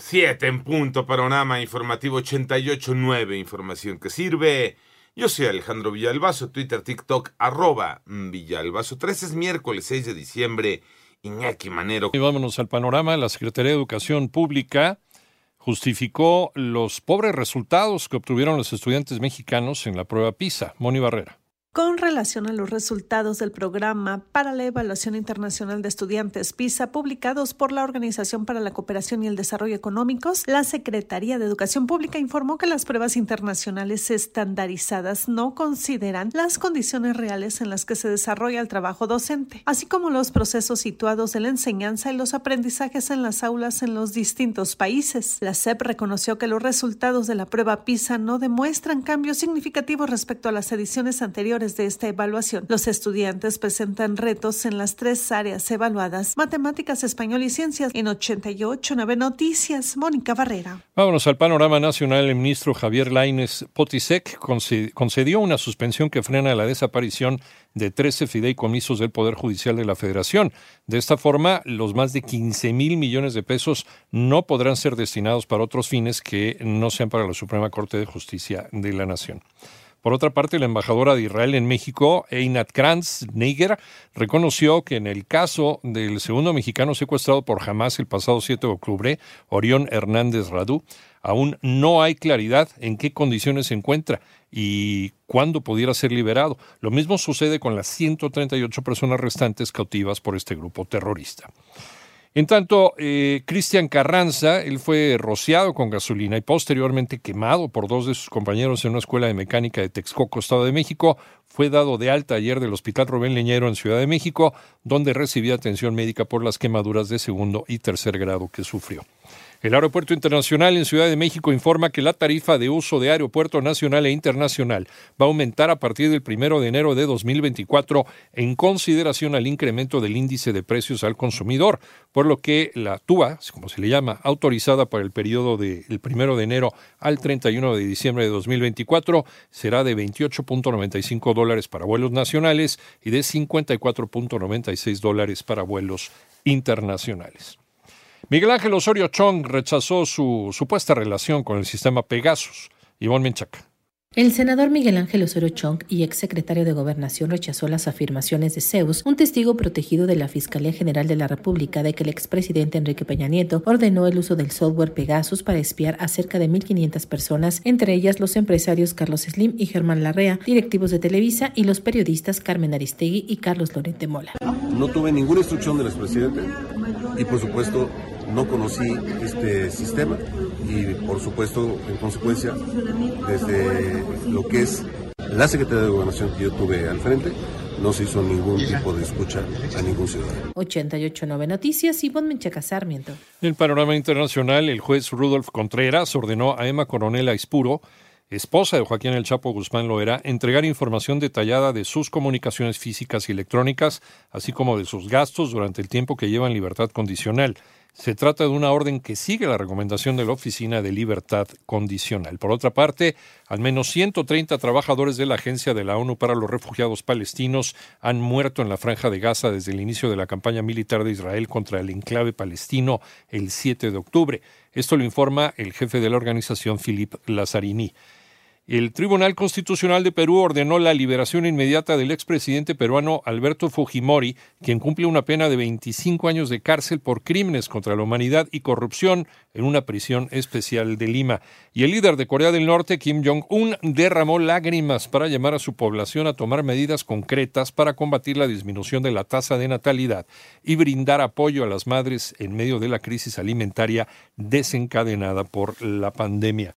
Siete en punto, panorama informativo 88.9, información que sirve. Yo soy Alejandro Villalbazo, Twitter, TikTok, arroba Villalbazo. 13 es miércoles 6 de diciembre, Iñaki Manero. Y vámonos al panorama. La Secretaría de Educación Pública justificó los pobres resultados que obtuvieron los estudiantes mexicanos en la prueba PISA. Moni Barrera. Con relación a los resultados del programa para la evaluación internacional de estudiantes PISA publicados por la Organización para la Cooperación y el Desarrollo Económicos, la Secretaría de Educación Pública informó que las pruebas internacionales estandarizadas no consideran las condiciones reales en las que se desarrolla el trabajo docente, así como los procesos situados de la enseñanza y los aprendizajes en las aulas en los distintos países. La SEP reconoció que los resultados de la prueba PISA no demuestran cambios significativos respecto a las ediciones anteriores de esta evaluación. Los estudiantes presentan retos en las tres áreas evaluadas, matemáticas, español y ciencias. En 88 9 Noticias, Mónica Barrera. Vámonos al panorama nacional. El ministro Javier Laines Potisek concedió una suspensión que frena la desaparición de 13 fideicomisos del Poder Judicial de la Federación. De esta forma, los más de 15 mil millones de pesos no podrán ser destinados para otros fines que no sean para la Suprema Corte de Justicia de la Nación. Por otra parte, la embajadora de Israel en México, Einat Kranz Neiger, reconoció que en el caso del segundo mexicano secuestrado por Hamas el pasado 7 de octubre, Orión Hernández Radú, aún no hay claridad en qué condiciones se encuentra y cuándo pudiera ser liberado. Lo mismo sucede con las 138 personas restantes cautivas por este grupo terrorista. En tanto, eh, Cristian Carranza, él fue rociado con gasolina y posteriormente quemado por dos de sus compañeros en una escuela de mecánica de Texcoco, Estado de México, fue dado de alta ayer del Hospital Rubén Leñero en Ciudad de México, donde recibía atención médica por las quemaduras de segundo y tercer grado que sufrió. El Aeropuerto Internacional en Ciudad de México informa que la tarifa de uso de aeropuerto nacional e internacional va a aumentar a partir del primero de enero de 2024 en consideración al incremento del índice de precios al consumidor, por lo que la TUA, como se le llama, autorizada para el periodo del primero de enero al 31 de diciembre de 2024, será de 28.95 dólares para vuelos nacionales y de 54.96 dólares para vuelos internacionales. Miguel Ángel Osorio Chong rechazó su supuesta relación con el sistema Pegasus. Ivonne Menchaca. El senador Miguel Ángel Osorio Chong y exsecretario de Gobernación rechazó las afirmaciones de Zeus, un testigo protegido de la Fiscalía General de la República, de que el expresidente Enrique Peña Nieto ordenó el uso del software Pegasus para espiar a cerca de 1.500 personas, entre ellas los empresarios Carlos Slim y Germán Larrea, directivos de Televisa y los periodistas Carmen Aristegui y Carlos Lorente Mola. No tuve ninguna instrucción del expresidente y, por supuesto, no conocí este sistema y por supuesto en consecuencia desde lo que es la Secretaría de Gobernación que yo tuve al frente no se hizo ningún tipo de escucha a ningún ciudadano. 889 Noticias, y Menchaca Sarmiento. En el panorama internacional, el juez Rudolf Contreras ordenó a Emma Coronel Aispuro, esposa de Joaquín El Chapo Guzmán Loera, entregar información detallada de sus comunicaciones físicas y electrónicas, así como de sus gastos durante el tiempo que lleva en libertad condicional. Se trata de una orden que sigue la recomendación de la Oficina de Libertad Condicional. Por otra parte, al menos 130 trabajadores de la Agencia de la ONU para los Refugiados Palestinos han muerto en la franja de Gaza desde el inicio de la campaña militar de Israel contra el enclave palestino el 7 de octubre. Esto lo informa el jefe de la organización, Philippe Lazzarini. El Tribunal Constitucional de Perú ordenó la liberación inmediata del expresidente peruano Alberto Fujimori, quien cumple una pena de 25 años de cárcel por crímenes contra la humanidad y corrupción en una prisión especial de Lima. Y el líder de Corea del Norte, Kim Jong-un, derramó lágrimas para llamar a su población a tomar medidas concretas para combatir la disminución de la tasa de natalidad y brindar apoyo a las madres en medio de la crisis alimentaria desencadenada por la pandemia.